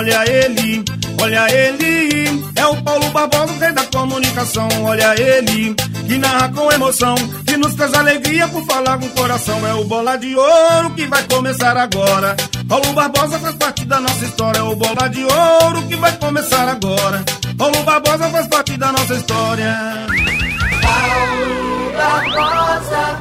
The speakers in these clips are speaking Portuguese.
olha ele, olha ele. É o Paulo Barbosa, rei da comunicação, olha ele. Que narra com emoção, que nos traz alegria por falar com o coração. É o Bola de Ouro que vai começar agora. Paulo Barbosa faz parte da nossa história, é o Bola de Ouro que vai começar agora. Paulo Barbosa faz parte da nossa história. Paulo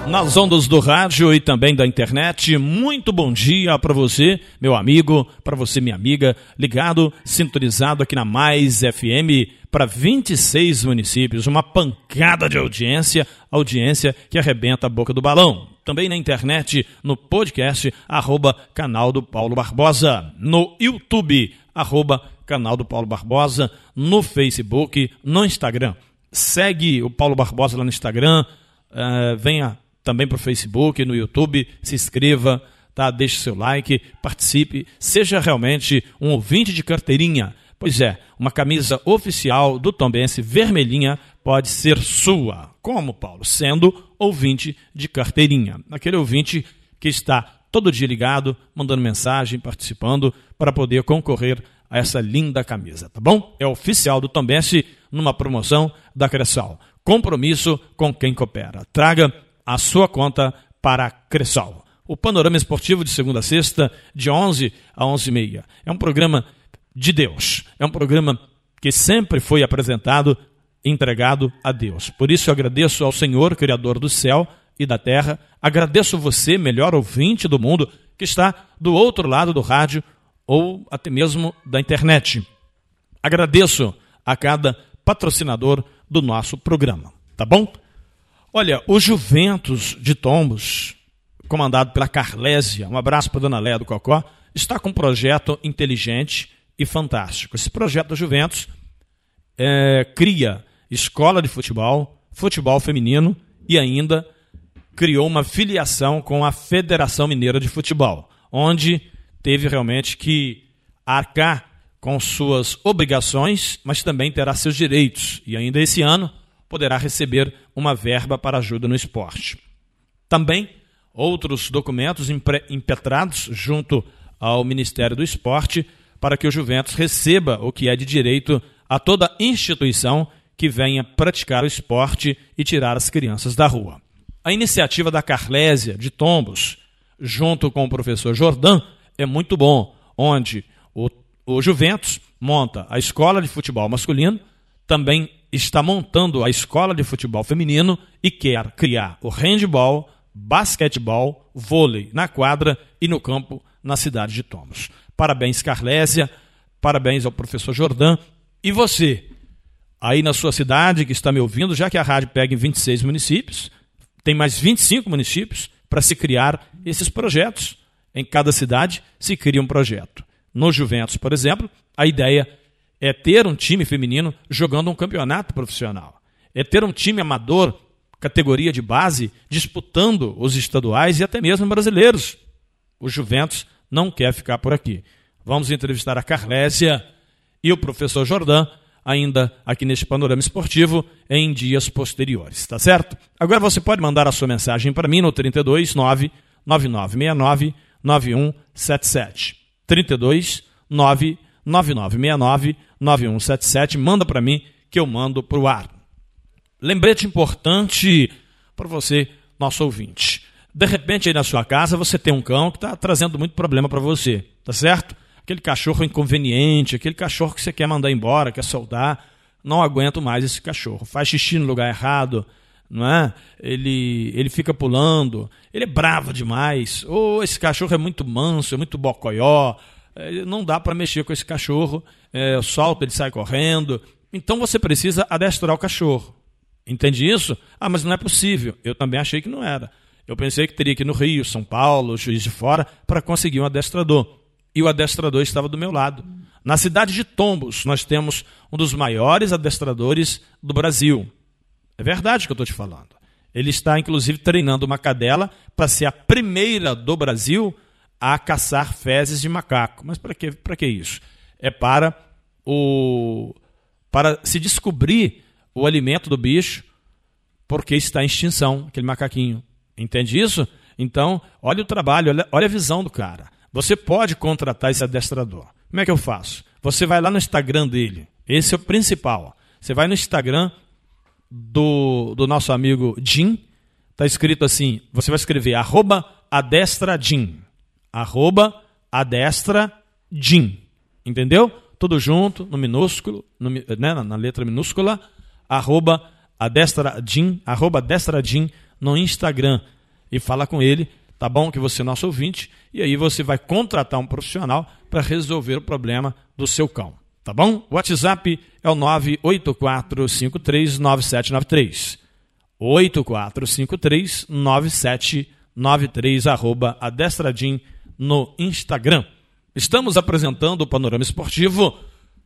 Nas ondas do rádio e também da internet, muito bom dia para você, meu amigo, para você, minha amiga, ligado, sintonizado aqui na Mais FM para 26 municípios, uma pancada de audiência, audiência que arrebenta a boca do balão. Também na internet, no podcast, arroba canal do Paulo Barbosa, no YouTube, arroba canal do Paulo Barbosa, no Facebook, no Instagram. Segue o Paulo Barbosa lá no Instagram, uh, venha também para o Facebook, no YouTube, se inscreva, tá? deixe seu like, participe, seja realmente um ouvinte de carteirinha. Pois é, uma camisa oficial do Tombense vermelhinha pode ser sua. Como, Paulo? Sendo ouvinte de carteirinha. Aquele ouvinte que está todo dia ligado, mandando mensagem, participando, para poder concorrer a essa linda camisa, tá bom? É oficial do Tombense numa promoção da Cressal. Compromisso com quem coopera. Traga a sua conta para a Cressal. O Panorama Esportivo de segunda a sexta, de 11 a 11 e meia. É um programa de Deus. É um programa que sempre foi apresentado, entregado a Deus. Por isso eu agradeço ao Senhor, Criador do céu e da terra. Agradeço você, melhor ouvinte do mundo, que está do outro lado do rádio ou até mesmo da internet. Agradeço a cada patrocinador do nosso programa, tá bom? Olha, o Juventus de Tombos, comandado pela Carlésia, um abraço para dona Léa do Cocó, está com um projeto inteligente e fantástico. Esse projeto da Juventus é, cria escola de futebol, futebol feminino e ainda criou uma filiação com a Federação Mineira de Futebol, onde teve realmente que arcar com suas obrigações, mas também terá seus direitos. E ainda esse ano poderá receber uma verba para ajuda no esporte. Também outros documentos impetrados junto ao Ministério do Esporte para que o Juventus receba o que é de direito a toda instituição que venha praticar o esporte e tirar as crianças da rua. A iniciativa da Carlésia de Tombos, junto com o professor Jordan, é muito bom, onde o, o Juventus monta a escola de futebol masculino, também está montando a escola de futebol feminino e quer criar o handball, basquetebol, vôlei na quadra e no campo na cidade de Tomos. Parabéns, Carlésia, parabéns ao professor Jordan. E você, aí na sua cidade que está me ouvindo, já que a rádio pega em 26 municípios, tem mais 25 municípios para se criar esses projetos. Em cada cidade se cria um projeto. No Juventus, por exemplo, a ideia é ter um time feminino jogando um campeonato profissional. É ter um time amador, categoria de base, disputando os estaduais e até mesmo brasileiros. O Juventus não quer ficar por aqui. Vamos entrevistar a Carlésia e o professor Jordan ainda aqui neste panorama esportivo em dias posteriores, tá certo? Agora você pode mandar a sua mensagem para mim no 32 99969 9177. 32 99969 9177. Manda para mim que eu mando para o ar. Lembrete importante para você, nosso ouvinte. De repente, aí na sua casa, você tem um cão que está trazendo muito problema para você, tá certo? Aquele cachorro inconveniente, aquele cachorro que você quer mandar embora, quer soldar. Não aguento mais esse cachorro. Faz xixi no lugar errado, não é? Ele, ele fica pulando, ele é bravo demais, ou esse cachorro é muito manso, é muito bocoió, é, não dá para mexer com esse cachorro, é, solta, ele sai correndo. Então você precisa adestrar o cachorro. Entende isso? Ah, mas não é possível. Eu também achei que não era. Eu pensei que teria que ir no Rio, São Paulo, Juiz de Fora, para conseguir um adestrador. E o adestrador estava do meu lado. Na cidade de Tombos, nós temos um dos maiores adestradores do Brasil. É verdade que eu estou te falando. Ele está, inclusive, treinando uma cadela para ser a primeira do Brasil a caçar fezes de macaco. Mas para que, que isso? É para, o, para se descobrir o alimento do bicho, porque está em extinção, aquele macaquinho. Entende isso? Então, olha o trabalho, olha, olha a visão do cara. Você pode contratar esse adestrador. Como é que eu faço? Você vai lá no Instagram dele. Esse é o principal. Você vai no Instagram do, do nosso amigo Jim. Tá escrito assim, você vai escrever arroba adestrajim. Arroba adestrajim. Entendeu? Tudo junto, no minúsculo, no, né, na, letra minúscula, arroba adestrajim, arroba adestrajim no Instagram. E fala com ele, tá bom? Que você é nosso ouvinte. E aí você vai contratar um profissional para resolver o problema do seu cão. Tá bom? WhatsApp é o 984539793. 84539793, arroba adestradim no Instagram. Estamos apresentando o Panorama Esportivo,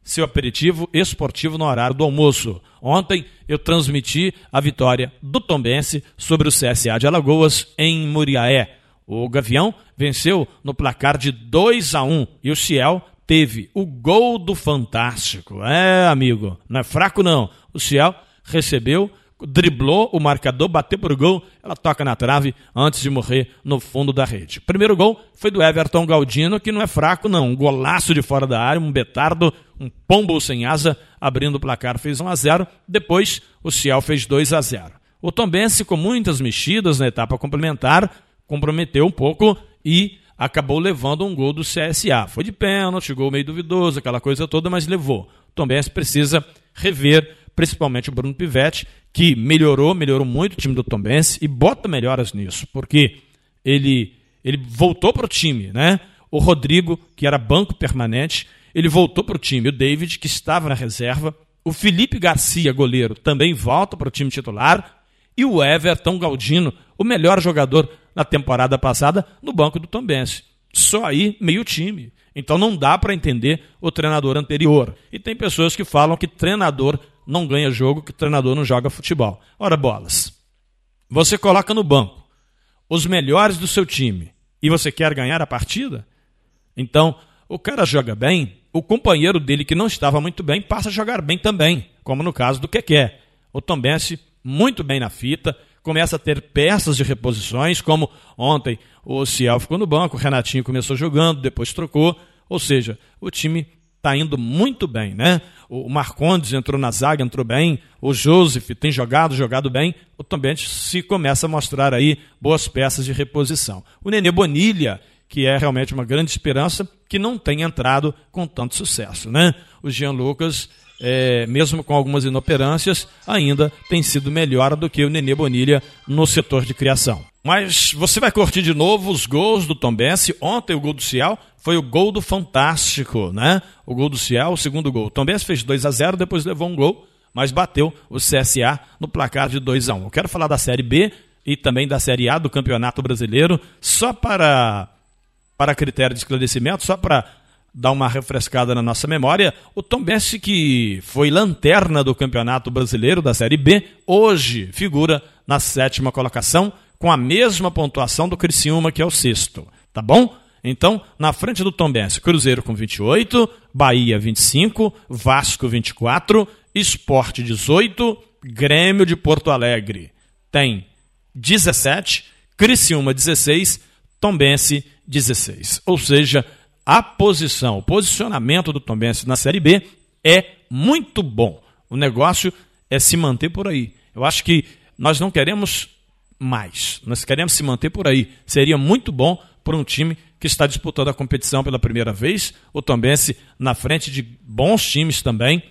seu aperitivo esportivo no horário do almoço. Ontem eu transmiti a vitória do Tombense sobre o CSA de Alagoas em Muriaé. O Gavião venceu no placar de 2 a 1 e o Ciel teve o gol do Fantástico. É, amigo, não é fraco não. O Ciel recebeu driblou o marcador, bateu pro gol, ela toca na trave antes de morrer no fundo da rede. Primeiro gol foi do Everton Galdino, que não é fraco não, um golaço de fora da área, um betardo, um pombo sem asa, abrindo o placar, fez 1 a 0. Depois o Ciel fez 2 a 0. O Tombense com muitas mexidas na etapa complementar, comprometeu um pouco e acabou levando um gol do CSA. Foi de pênalti, gol meio duvidoso, aquela coisa toda, mas levou. O Tombense precisa rever principalmente o Bruno Pivetti, que melhorou, melhorou muito o time do Tombense e bota melhoras nisso, porque ele, ele voltou para o time, né? O Rodrigo, que era banco permanente, ele voltou para o time. O David, que estava na reserva. O Felipe Garcia, goleiro, também volta para o time titular. E o Everton Galdino, o melhor jogador na temporada passada, no banco do Tombense. Só aí, meio time. Então não dá para entender o treinador anterior. E tem pessoas que falam que treinador não ganha jogo, que treinador não joga futebol. Ora, bolas. Você coloca no banco os melhores do seu time e você quer ganhar a partida? Então, o cara joga bem, o companheiro dele que não estava muito bem passa a jogar bem também, como no caso do Keké. O Tombense muito bem na fita, começa a ter peças de reposições, como ontem o Ciel ficou no banco, o Renatinho começou jogando, depois trocou, ou seja, o time está indo muito bem, né? O Marcondes entrou na zaga, entrou bem. O Joseph tem jogado, jogado bem. O também se começa a mostrar aí boas peças de reposição. O Nenê Bonilha, que é realmente uma grande esperança, que não tem entrado com tanto sucesso, né? O Jean Lucas, é, mesmo com algumas inoperâncias, ainda tem sido melhor do que o Nenê Bonilha no setor de criação. Mas você vai curtir de novo os gols do Tombense. Ontem o gol do Cial foi o gol do Fantástico, né? O gol do Cial, o segundo gol. O Tombense fez 2 a 0 depois levou um gol, mas bateu o CSA no placar de 2 a 1 Eu quero falar da Série B e também da Série A do Campeonato Brasileiro, só para, para critério de esclarecimento, só para dar uma refrescada na nossa memória, o Tombense que foi lanterna do Campeonato Brasileiro da Série B, hoje figura na sétima colocação, com a mesma pontuação do Criciúma, que é o sexto. Tá bom? Então, na frente do Tombense, Cruzeiro com 28, Bahia 25, Vasco 24, Esporte 18, Grêmio de Porto Alegre tem 17, Criciúma 16, Tombense 16. Ou seja, a posição, o posicionamento do Tombense na Série B é muito bom. O negócio é se manter por aí. Eu acho que nós não queremos mais. Nós queremos se manter por aí. Seria muito bom para um time que está disputando a competição pela primeira vez, o Tombense na frente de bons times também,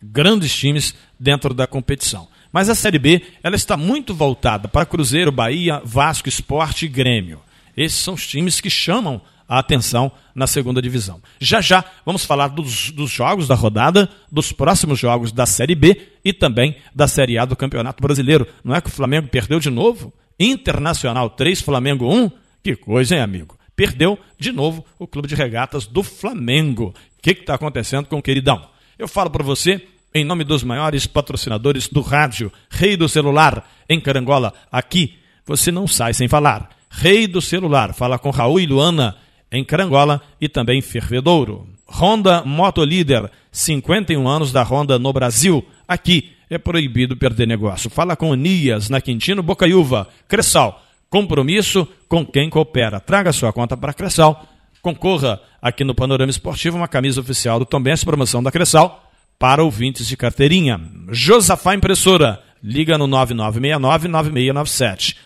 grandes times dentro da competição. Mas a Série B ela está muito voltada para Cruzeiro, Bahia, Vasco, Esporte e Grêmio. Esses são os times que chamam a atenção na segunda divisão. Já já vamos falar dos, dos, jogos da rodada, dos próximos jogos da Série B e também da Série A do Campeonato Brasileiro. Não é que o Flamengo perdeu de novo? Internacional 3, Flamengo 1? Que coisa, hein, amigo? Perdeu de novo o Clube de Regatas do Flamengo. O que está acontecendo com o queridão? Eu falo para você em nome dos maiores patrocinadores do rádio, Rei do Celular, em Carangola, aqui você não sai sem falar. Rei do Celular, fala com Raul e Luana em Carangola e também Fervedouro. Honda Motolíder, 51 anos da Honda no Brasil. Aqui é proibido perder negócio. Fala com Nias, na Quintino Bocaiúva. Cressal, compromisso com quem coopera. Traga sua conta para Cressal concorra aqui no Panorama Esportivo uma camisa oficial do Tombense, promoção da Cressal, para ouvintes de carteirinha. Josafá Impressora, liga no 9969-9697.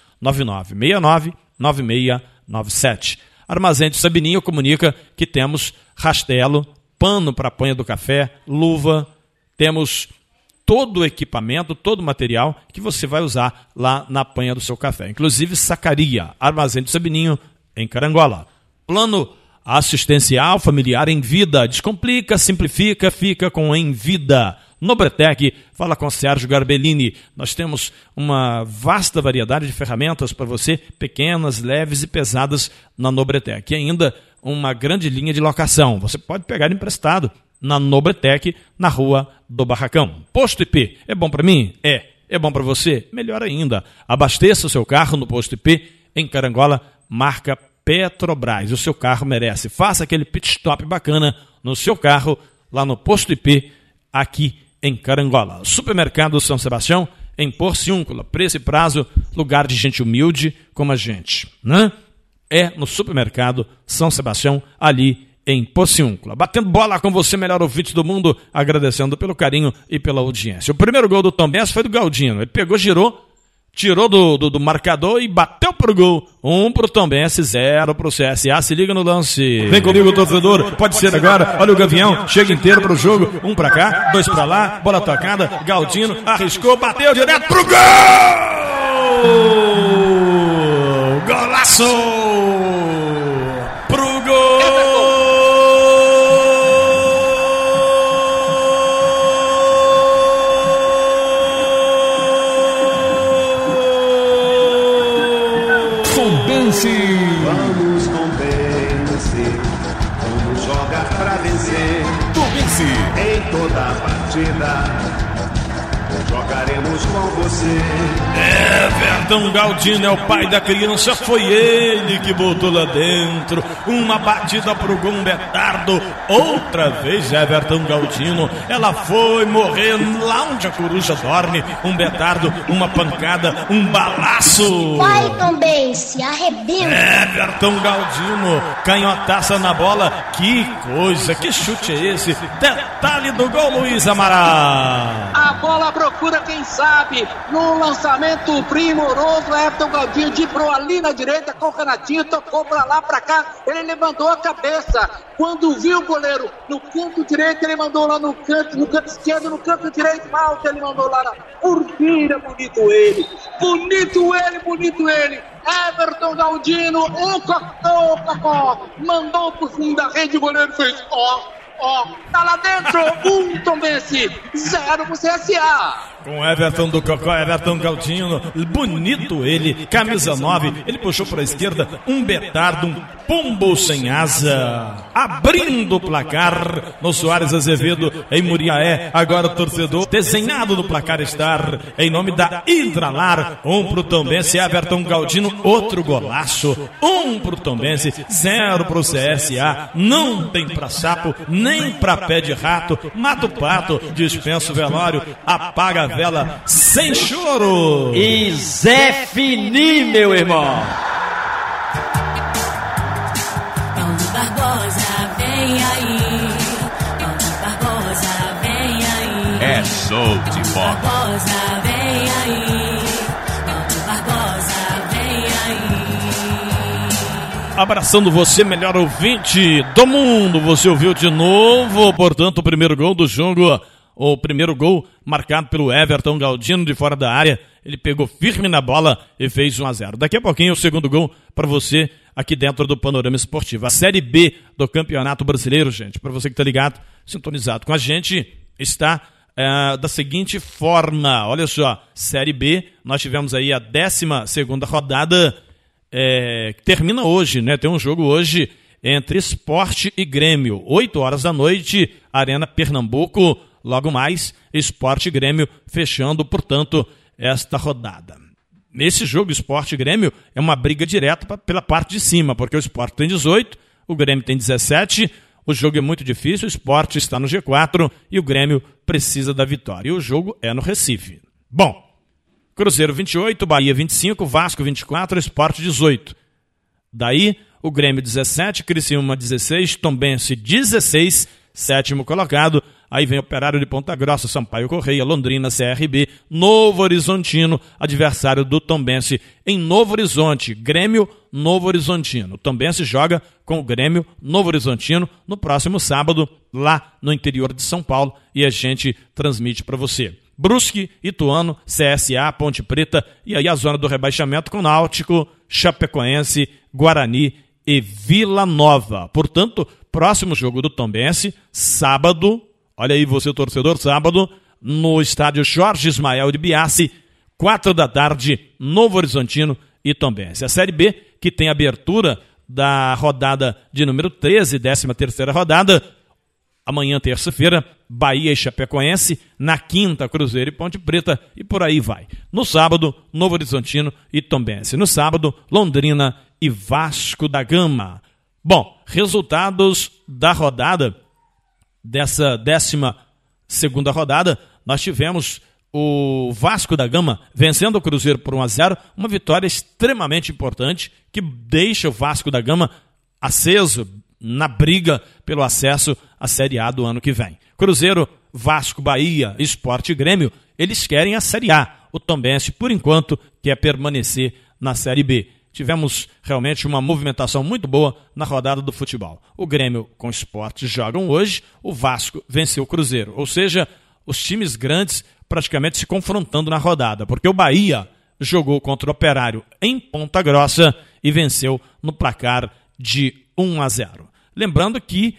9969-9697. Armazém de Sabininho comunica que temos rastelo, pano para apanha do café, luva, temos todo o equipamento, todo o material que você vai usar lá na panha do seu café. Inclusive sacaria, armazém do Sabininho em Carangola. Plano assistencial familiar em vida. Descomplica, simplifica, fica com em vida. Nobretec, fala com Sérgio Garbellini. Nós temos uma vasta variedade de ferramentas para você, pequenas, leves e pesadas na Nobretec. E ainda uma grande linha de locação. Você pode pegar emprestado na Nobretec, na rua do Barracão. Posto IP, é bom para mim? É. É bom para você? Melhor ainda. Abasteça o seu carro no Posto IP em Carangola, marca Petrobras. O seu carro merece. Faça aquele pit stop bacana no seu carro, lá no Posto IP, aqui em Carangola. Supermercado São Sebastião, em Porciúncula. Preço e prazo, lugar de gente humilde como a gente. Né? É no Supermercado São Sebastião, ali em Porciúncula. Batendo bola com você, melhor ouvinte do mundo, agradecendo pelo carinho e pela audiência. O primeiro gol do Tom Benz foi do Galdino. Ele pegou, girou, tirou do, do, do, marcador e bateu pro gol. Um pro Tombense, zero pro CSA. Se liga no lance. Vem comigo, torcedor. Pode ser agora. Olha o Gavião. Chega inteiro pro jogo. Um pra cá, dois pra lá. Bola tocada. Galdino arriscou, bateu direto pro gol! Golaço! partida. Everton Galdino é o pai da criança, foi ele que botou lá dentro. Uma batida pro Gumbetardo, outra vez Everton Galdino. Ela foi morrer lá onde a coruja dorme. Um betardo, uma pancada, um balaço. Vai também, se arrebenta. Everton Galdino, canhotaça na bola. Que coisa, que chute é esse? Detalhe do gol, Luiz Amaral. A bola procura quem sabe. No lançamento primoroso, Everton Galdino dibrou ali na direita com o Renatinho, tocou pra lá, pra cá. Ele levantou a cabeça. Quando viu o goleiro no canto direito, ele mandou lá no canto, no canto esquerdo, no canto direito, alto, ele mandou lá na Urpira, bonito ele. Bonito ele, bonito ele. Everton Galdino, o cocô, cocô, mandou pro fundo da rede, o goleiro fez ó. Ó, tá lá dentro, um Tombense, zero pro CSA. Com Everton do Cocó, Everton Galdino, bonito ele, camisa 9, ele puxou para a esquerda, um betardo, um pombo sem asa, abrindo o placar no Soares Azevedo, em Muriaé, agora o torcedor, desenhado no placar estar, em nome da Hidralar, um pro Tombense, Everton Galdino, outro golaço, um pro Tombense, zero pro CSA, não tem pra sapo, nem pra pé de rato, mata o pato, dispensa o velório, apaga a vela sem choro. E Zé Fini, meu irmão. Paulo Barbosa, vem aí. Paulo Barbosa, vem aí. É show de bola. Barbosa, vem aí. Paulo Barbosa, vem aí. Abraçando você, melhor ouvinte do mundo. Você ouviu de novo, portanto, o primeiro gol do jogo o primeiro gol marcado pelo Everton Galdino de fora da área. Ele pegou firme na bola e fez 1 a 0. Daqui a pouquinho o segundo gol para você aqui dentro do Panorama Esportivo. A Série B do Campeonato Brasileiro, gente, para você que está ligado, sintonizado com a gente, está é, da seguinte forma. Olha só, Série B, nós tivemos aí a 12 segunda rodada, é, que termina hoje, né? Tem um jogo hoje entre Esporte e Grêmio. 8 horas da noite, Arena Pernambuco. Logo mais, Esporte Grêmio fechando, portanto, esta rodada. Nesse jogo, Esporte Grêmio é uma briga direta pela parte de cima, porque o Esporte tem 18, o Grêmio tem 17. O jogo é muito difícil, o Esporte está no G4 e o Grêmio precisa da vitória. E o jogo é no Recife. Bom, Cruzeiro 28, Bahia 25, Vasco 24, Esporte 18. Daí, o Grêmio 17, Criciúma 16, Tombense 16, sétimo colocado. Aí vem Operário de Ponta Grossa, Sampaio Correia, Londrina, CRB, Novo Horizontino, adversário do Tombense em Novo Horizonte. Grêmio, Novo Horizontino. Tombense joga com o Grêmio, Novo Horizontino, no próximo sábado, lá no interior de São Paulo, e a gente transmite para você. Brusque, Ituano, CSA, Ponte Preta e aí a zona do rebaixamento com Náutico, Chapecoense, Guarani e Vila Nova. Portanto, próximo jogo do Tombense, sábado, olha aí você torcedor, sábado, no estádio Jorge Ismael de Biassi, quatro da tarde, Novo Horizontino e Tombense. A Série B, que tem abertura da rodada de número 13, 13 terceira rodada, Amanhã, terça-feira, Bahia e Chapecoense. Na quinta, Cruzeiro e Ponte Preta. E por aí vai. No sábado, Novo Horizontino e Tombense. No sábado, Londrina e Vasco da Gama. Bom, resultados da rodada, dessa décima segunda rodada, nós tivemos o Vasco da Gama vencendo o Cruzeiro por 1 a 0, uma vitória extremamente importante que deixa o Vasco da Gama aceso, na briga pelo acesso à Série A do ano que vem. Cruzeiro, Vasco, Bahia, Esporte Grêmio, eles querem a Série A. O Tombense, por enquanto, quer permanecer na Série B. Tivemos realmente uma movimentação muito boa na rodada do futebol. O Grêmio com o Esporte jogam hoje, o Vasco venceu o Cruzeiro. Ou seja, os times grandes praticamente se confrontando na rodada, porque o Bahia jogou contra o Operário em Ponta Grossa e venceu no placar de 1 a 0. Lembrando que,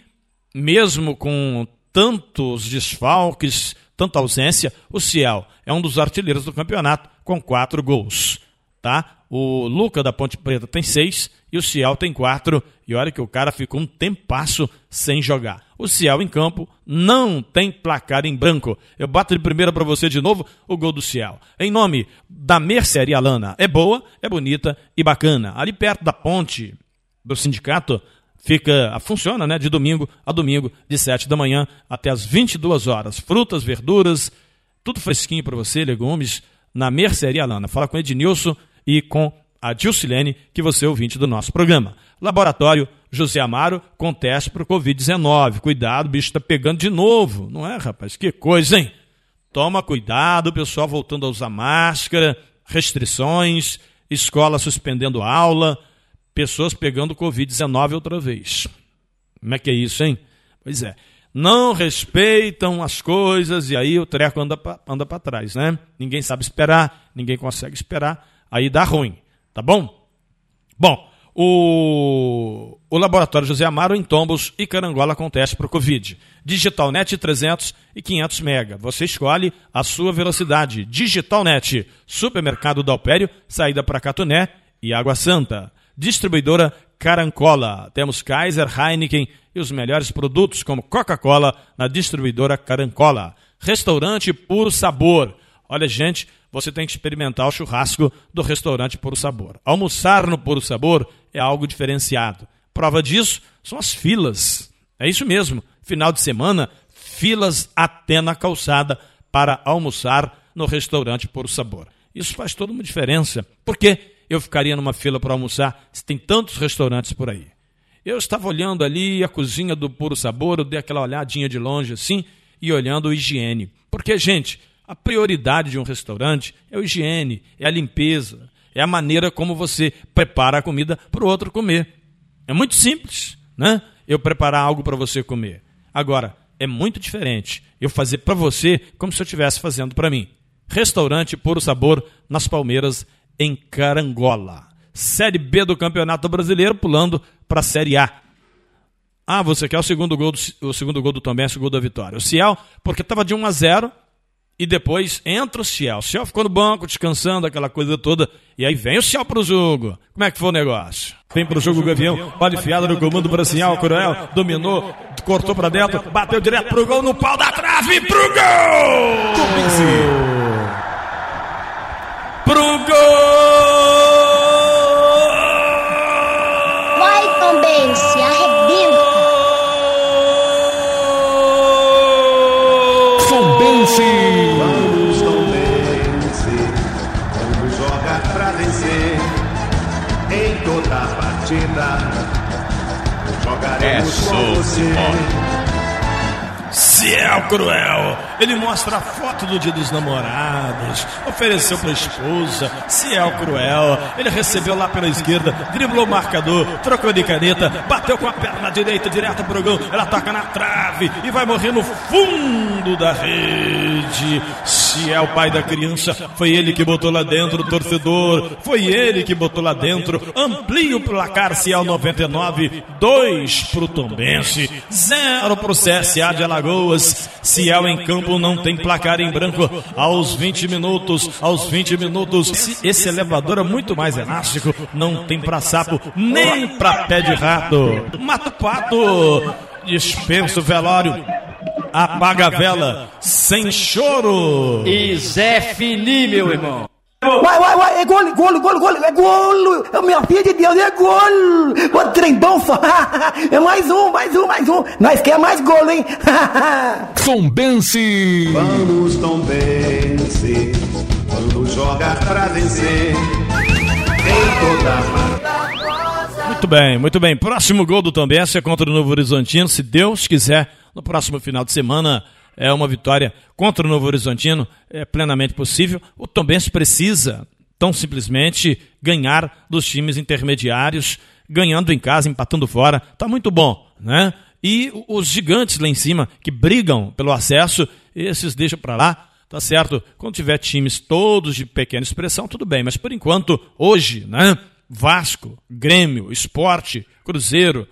mesmo com tantos desfalques, tanta ausência, o Ciel é um dos artilheiros do campeonato com quatro gols. Tá? O Luca da Ponte Preta tem seis e o Ciel tem quatro. E olha que o cara ficou um tempasso sem jogar. O Ciel em campo não tem placar em branco. Eu bato de primeira para você de novo o gol do Ciel. Em nome da Mercearia Lana. É boa, é bonita e bacana. Ali perto da ponte do sindicato, fica, funciona, né, de domingo a domingo, de 7 da manhã até as 22 horas. Frutas, verduras, tudo fresquinho para você, legumes, na Mercearia Lana. Fala com Ednilson e com a Dilcilene, que você é ouvinte do nosso programa. Laboratório José Amaro com teste para o Covid-19. Cuidado, o bicho está pegando de novo. Não é, rapaz? Que coisa, hein? Toma cuidado, pessoal voltando a usar máscara, restrições, escola suspendendo aula pessoas pegando Covid-19 outra vez. Como é que é isso, hein? Pois é. Não respeitam as coisas e aí o treco anda para anda trás, né? Ninguém sabe esperar, ninguém consegue esperar, aí dá ruim, tá bom? Bom, o, o laboratório José Amaro em Tombos e Carangola com teste para o Covid. DigitalNet 300 e 500 mega. Você escolhe a sua velocidade. DigitalNet, supermercado Dalpério, saída para Catuné e Água Santa. Distribuidora Carancola. Temos Kaiser, Heineken e os melhores produtos como Coca-Cola na distribuidora Carancola. Restaurante Puro Sabor. Olha, gente, você tem que experimentar o churrasco do restaurante Puro Sabor. Almoçar no Puro Sabor é algo diferenciado. Prova disso são as filas. É isso mesmo. Final de semana, filas até na calçada para almoçar no restaurante Puro Sabor. Isso faz toda uma diferença. Por quê? eu ficaria numa fila para almoçar se tem tantos restaurantes por aí. Eu estava olhando ali a cozinha do Puro Sabor, eu dei aquela olhadinha de longe assim e olhando a higiene. Porque, gente, a prioridade de um restaurante é a higiene, é a limpeza, é a maneira como você prepara a comida para o outro comer. É muito simples, né? Eu preparar algo para você comer. Agora, é muito diferente eu fazer para você como se eu estivesse fazendo para mim. Restaurante Puro Sabor nas Palmeiras em Carangola. Série B do Campeonato Brasileiro, pulando para a Série A. Ah, você quer o segundo gol do, o segundo gol do Tombense, o gol da vitória. O Ciel, porque estava de 1 a 0 e depois entra o Ciel. O Ciel ficou no banco, descansando, aquela coisa toda. E aí vem o Ciel para o jogo. Como é que foi o negócio? Vem para o jogo o Gavião, pode fiada no comando para Ciel, Cruel, dominou, cortou para dentro, bateu direto pro gol, no pau da trave, pro gol! pro gol! Partida jogaremos É com você. Ciel Cruel. Ele mostra a foto do dia dos namorados, ofereceu para a esposa, Ciel Cruel. Ele recebeu lá pela esquerda, driblou o marcador, trocou de caneta, bateu com a perna direita direto pro gol. Ela toca na trave e vai morrer no fundo da rede. Ciel, pai da criança, foi ele que botou lá dentro o torcedor, foi ele que botou lá dentro. Amplia o placar Ciel 99, 2 pro Tombense, 0 pro CSA de Alagoas. Ciel em campo não tem placar em branco aos 20 minutos. Aos 20 minutos, esse, elevador é muito mais elástico. Não tem pra sapo nem pra pé de rato. Mata o pato, dispensa o velório. Apaga a vela sem choro. E Zé Fini, meu irmão. Vai, vai, vai, é gol, gol, gol, gol, é gol! É minha filha de Deus, é gol! O trem bom! É mais um, mais um, mais um! Nós quer mais gol, hein? Tombense. Vamos Tombense, vamos jogar pra vencer. Em toda partida. Muito bem, muito bem. Próximo gol do Tombense é contra o Novo Horizontino. Se Deus quiser, no próximo final de semana é uma vitória contra o Novo Horizontino. É plenamente possível. O Tombense precisa, tão simplesmente, ganhar dos times intermediários, ganhando em casa, empatando fora. Tá muito bom, né? E os gigantes lá em cima, que brigam pelo acesso, esses deixam para lá. Tá certo? Quando tiver times todos de pequena expressão, tudo bem. Mas por enquanto, hoje, né? Vasco, Grêmio, Esporte, Cruzeiro,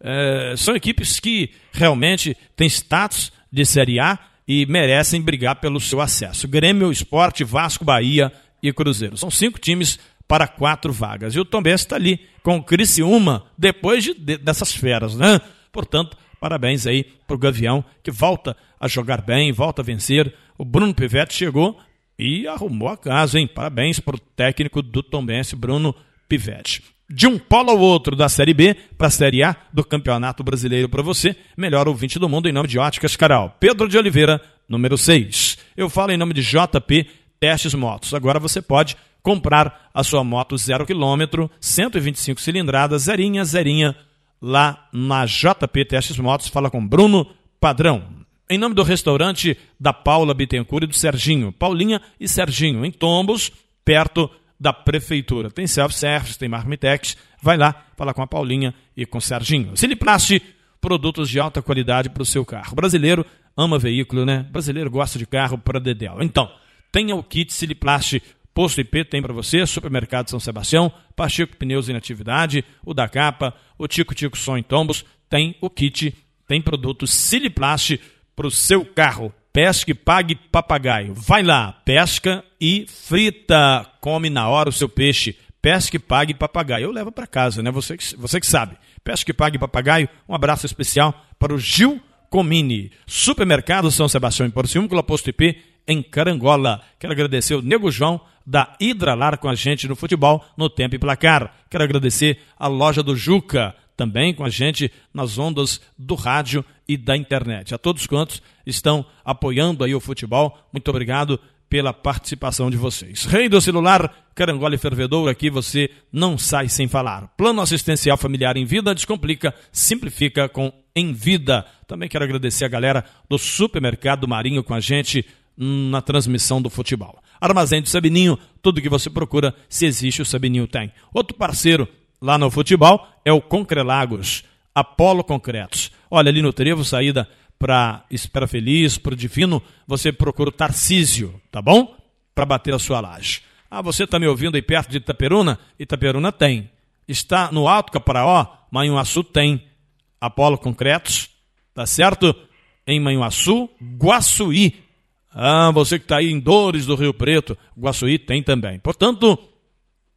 eh, são equipes que realmente têm status de Série A e merecem brigar pelo seu acesso. Grêmio, Esporte, Vasco, Bahia e Cruzeiro. São cinco times para quatro vagas. E o Tombense está ali com o Criciúma depois de, de- dessas feras, né? Portanto, parabéns aí para o Gavião, que volta a jogar bem, volta a vencer. O Bruno Pivetti chegou e arrumou a casa, hein? Parabéns para o técnico do Tombense, Bruno Pivetti. De um polo ao outro da Série B para a Série A do Campeonato Brasileiro para você, melhor ouvinte do mundo em nome de Óticas Caral. Pedro de Oliveira, número 6. Eu falo em nome de JP Testes Motos. Agora você pode comprar a sua moto zero quilômetro, 125 cilindradas, zerinha, zerinha, lá na JP Testes Motos. Fala com Bruno Padrão. Em nome do restaurante da Paula Bittencourt e do Serginho. Paulinha e Serginho, em Tombos, perto da prefeitura. Tem self-service, tem marmitex. Vai lá, fala com a Paulinha e com o Serginho. Siliplast, produtos de alta qualidade para o seu carro. Brasileiro ama veículo, né? Brasileiro gosta de carro para dedéu. Então, tenha o kit Siliplast Posto IP tem para você, Supermercado São Sebastião, Pacheco Pneus em atividade, o da Capa, o Tico Tico Som em Tombos, tem o kit, tem produto Siliplast para o seu carro. Pesque, pague papagaio. Vai lá, pesca e frita. Come na hora o seu peixe. Pesque, pague papagaio. Eu levo para casa, né? Você que, você que sabe. Pesque, pague papagaio. Um abraço especial para o Gil Comini. Supermercado São Sebastião em Porciúncula, Posto IP em Carangola. Quero agradecer o Nego João da Hidralar com a gente no futebol, no tempo e placar. Quero agradecer a loja do Juca, também com a gente nas ondas do rádio e da internet. A todos quantos estão apoiando aí o futebol, muito obrigado pela participação de vocês. Rei do celular, Carangola e Fervedouro, aqui você não sai sem falar. Plano assistencial familiar em vida, descomplica, simplifica com em vida. Também quero agradecer a galera do Supermercado Marinho com a gente na transmissão do futebol. Armazém do Sabininho, tudo que você procura, se existe, o Sabininho tem. Outro parceiro lá no futebol é o Concrelagos, Apolo Concretos. Olha, ali no trevo, saída para Espera Feliz, para o Divino, você procura o Tarcísio, tá bom? Para bater a sua laje. Ah, você está me ouvindo aí perto de Itaperuna? Itaperuna tem. Está no Alto Caparaó? Manhuaçu tem. Apolo Concretos, tá certo? Em Manhuaçu, Guaçuí. Ah, você que está aí em Dores do Rio Preto, Guaçuí tem também. Portanto,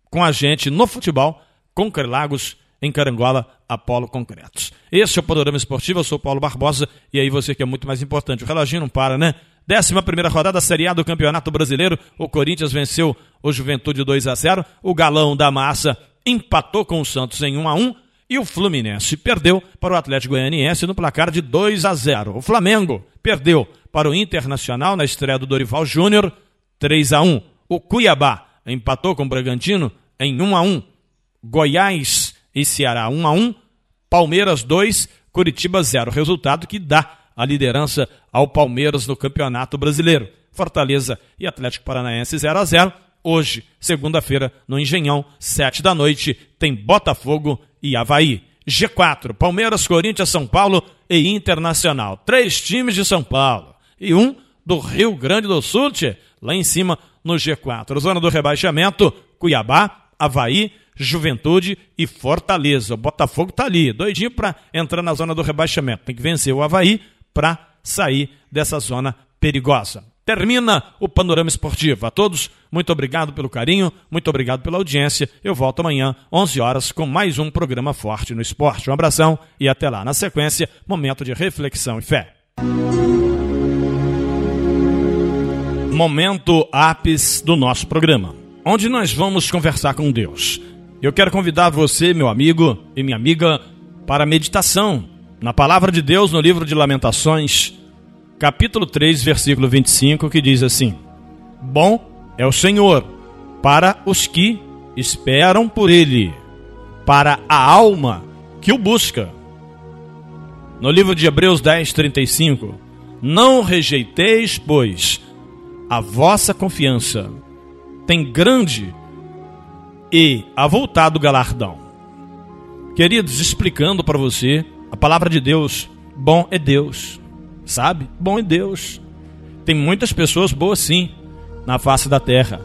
com a gente no futebol, Concrelagos, em Carangola, Apolo Concretos. Esse é o Panorama Esportivo, eu sou Paulo Barbosa, e aí você que é muito mais importante. O reloginho não para, né? Décima primeira rodada, Série A do Campeonato Brasileiro. O Corinthians venceu o Juventude 2 a 0 O Galão da Massa empatou com o Santos em 1 a 1 e o Fluminense perdeu para o Atlético Goianiense no placar de 2 a 0. O Flamengo perdeu para o Internacional na estreia do Dorival Júnior 3 a 1. O Cuiabá empatou com o Bragantino em 1 a 1. Goiás e Ceará 1 a 1, Palmeiras 2, Curitiba 0. Resultado que dá a liderança ao Palmeiras no Campeonato Brasileiro. Fortaleza e Atlético Paranaense 0 a 0. Hoje, segunda-feira, no Engenhão, 7 da noite, tem Botafogo e Havaí. G4, Palmeiras, Corinthians, São Paulo e Internacional. Três times de São Paulo e um do Rio Grande do Sul, lá em cima no G4. Zona do rebaixamento, Cuiabá, Havaí, Juventude e Fortaleza. O Botafogo tá ali, doidinho para entrar na zona do rebaixamento. Tem que vencer o Havaí para sair dessa zona perigosa. Termina o panorama esportivo. A todos, muito obrigado pelo carinho, muito obrigado pela audiência. Eu volto amanhã, 11 horas, com mais um programa forte no esporte. Um abração e até lá. Na sequência, momento de reflexão e fé. Momento ápice do nosso programa, onde nós vamos conversar com Deus. Eu quero convidar você, meu amigo e minha amiga, para a meditação na palavra de Deus no livro de Lamentações, capítulo 3, versículo 25, que diz assim: Bom é o Senhor para os que esperam por Ele, para a alma que o busca. No livro de Hebreus 10, 35, Não rejeiteis, pois, a vossa confiança tem grande e avultado galardão. Queridos, explicando para você, a palavra de Deus, bom é Deus, sabe? Bom é Deus. Tem muitas pessoas boas sim na face da terra,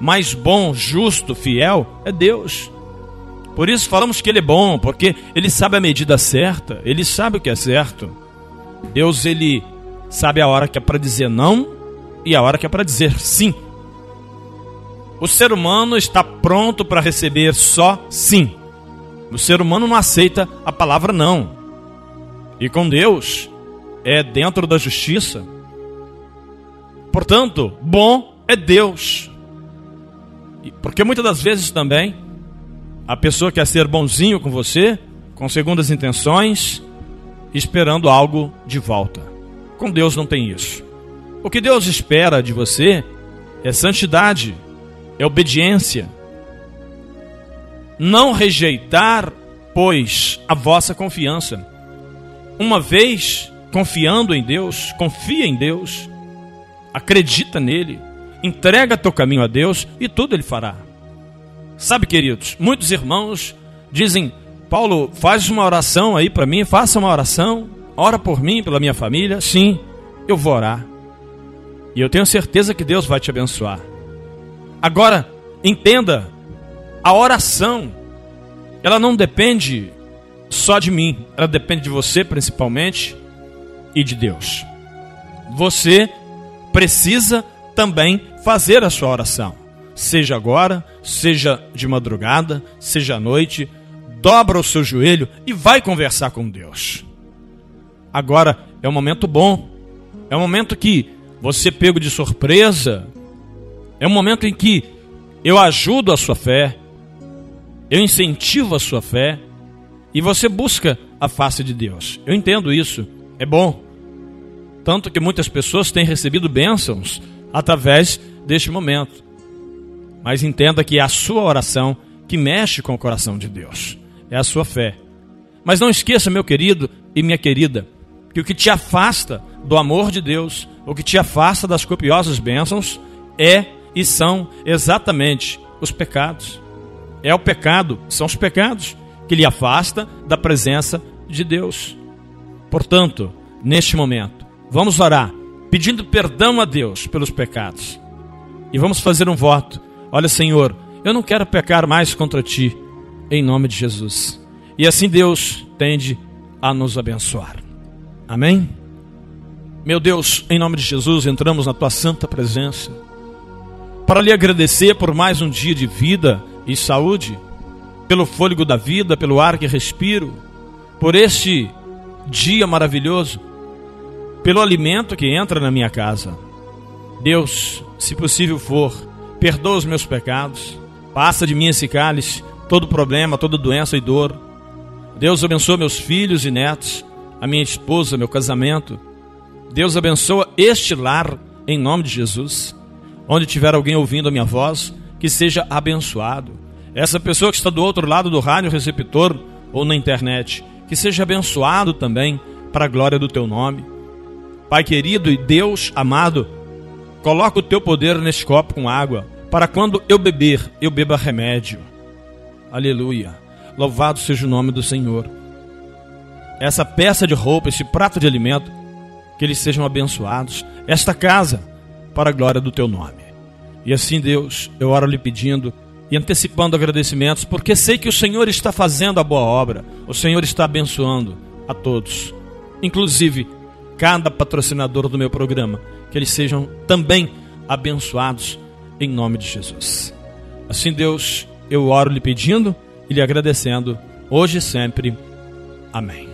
mas bom, justo, fiel é Deus. Por isso falamos que ele é bom, porque ele sabe a medida certa, ele sabe o que é certo. Deus ele sabe a hora que é para dizer não e a hora que é para dizer sim. O ser humano está pronto para receber só sim. O ser humano não aceita a palavra não. E com Deus é dentro da justiça. Portanto, bom é Deus. Porque muitas das vezes também a pessoa quer ser bonzinho com você, com segundas intenções, esperando algo de volta. Com Deus não tem isso. O que Deus espera de você é santidade, é obediência. Não rejeitar, pois, a vossa confiança. Uma vez confiando em Deus, confia em Deus, acredita nele, entrega teu caminho a Deus e tudo ele fará. Sabe, queridos, muitos irmãos dizem: Paulo, faz uma oração aí para mim, faça uma oração, ora por mim, pela minha família. Sim, eu vou orar. E eu tenho certeza que Deus vai te abençoar. Agora, entenda, a oração, ela não depende só de mim, ela depende de você principalmente e de Deus. Você precisa também fazer a sua oração, seja agora, seja de madrugada, seja à noite, dobra o seu joelho e vai conversar com Deus. Agora é um momento bom, é um momento que você pego de surpresa. É um momento em que eu ajudo a sua fé, eu incentivo a sua fé e você busca a face de Deus. Eu entendo isso, é bom. Tanto que muitas pessoas têm recebido bênçãos através deste momento. Mas entenda que é a sua oração que mexe com o coração de Deus, é a sua fé. Mas não esqueça, meu querido e minha querida, que o que te afasta do amor de Deus, o que te afasta das copiosas bênçãos, é e são exatamente os pecados. É o pecado, são os pecados que lhe afasta da presença de Deus. Portanto, neste momento, vamos orar pedindo perdão a Deus pelos pecados. E vamos fazer um voto. Olha, Senhor, eu não quero pecar mais contra ti, em nome de Jesus. E assim Deus tende a nos abençoar. Amém? Meu Deus, em nome de Jesus, entramos na tua santa presença para lhe agradecer por mais um dia de vida e saúde, pelo fôlego da vida, pelo ar que respiro, por este dia maravilhoso, pelo alimento que entra na minha casa. Deus, se possível for, perdoa os meus pecados, passa de mim esse cálice, todo problema, toda doença e dor. Deus abençoa meus filhos e netos, a minha esposa, meu casamento. Deus abençoa este lar em nome de Jesus. Onde tiver alguém ouvindo a minha voz, que seja abençoado. Essa pessoa que está do outro lado do rádio receptor ou na internet, que seja abençoado também para a glória do teu nome. Pai querido e Deus amado, coloca o teu poder neste copo com água, para quando eu beber, eu beba remédio. Aleluia. Louvado seja o nome do Senhor. Essa peça de roupa, esse prato de alimento, que eles sejam abençoados. Esta casa, para a glória do teu nome. E assim, Deus, eu oro lhe pedindo e antecipando agradecimentos, porque sei que o Senhor está fazendo a boa obra, o Senhor está abençoando a todos, inclusive cada patrocinador do meu programa, que eles sejam também abençoados em nome de Jesus. Assim, Deus, eu oro lhe pedindo e lhe agradecendo, hoje e sempre. Amém.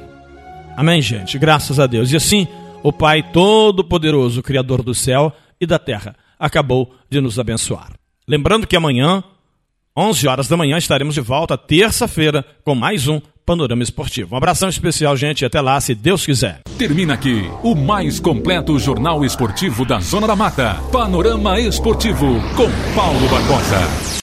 Amém, gente. Graças a Deus. E assim, o Pai Todo-Poderoso, Criador do céu e da terra, acabou de nos abençoar. Lembrando que amanhã, 11 horas da manhã, estaremos de volta, terça-feira, com mais um Panorama Esportivo. Um abração especial, gente, e até lá, se Deus quiser. Termina aqui o mais completo jornal esportivo da Zona da Mata. Panorama Esportivo, com Paulo Barbosa.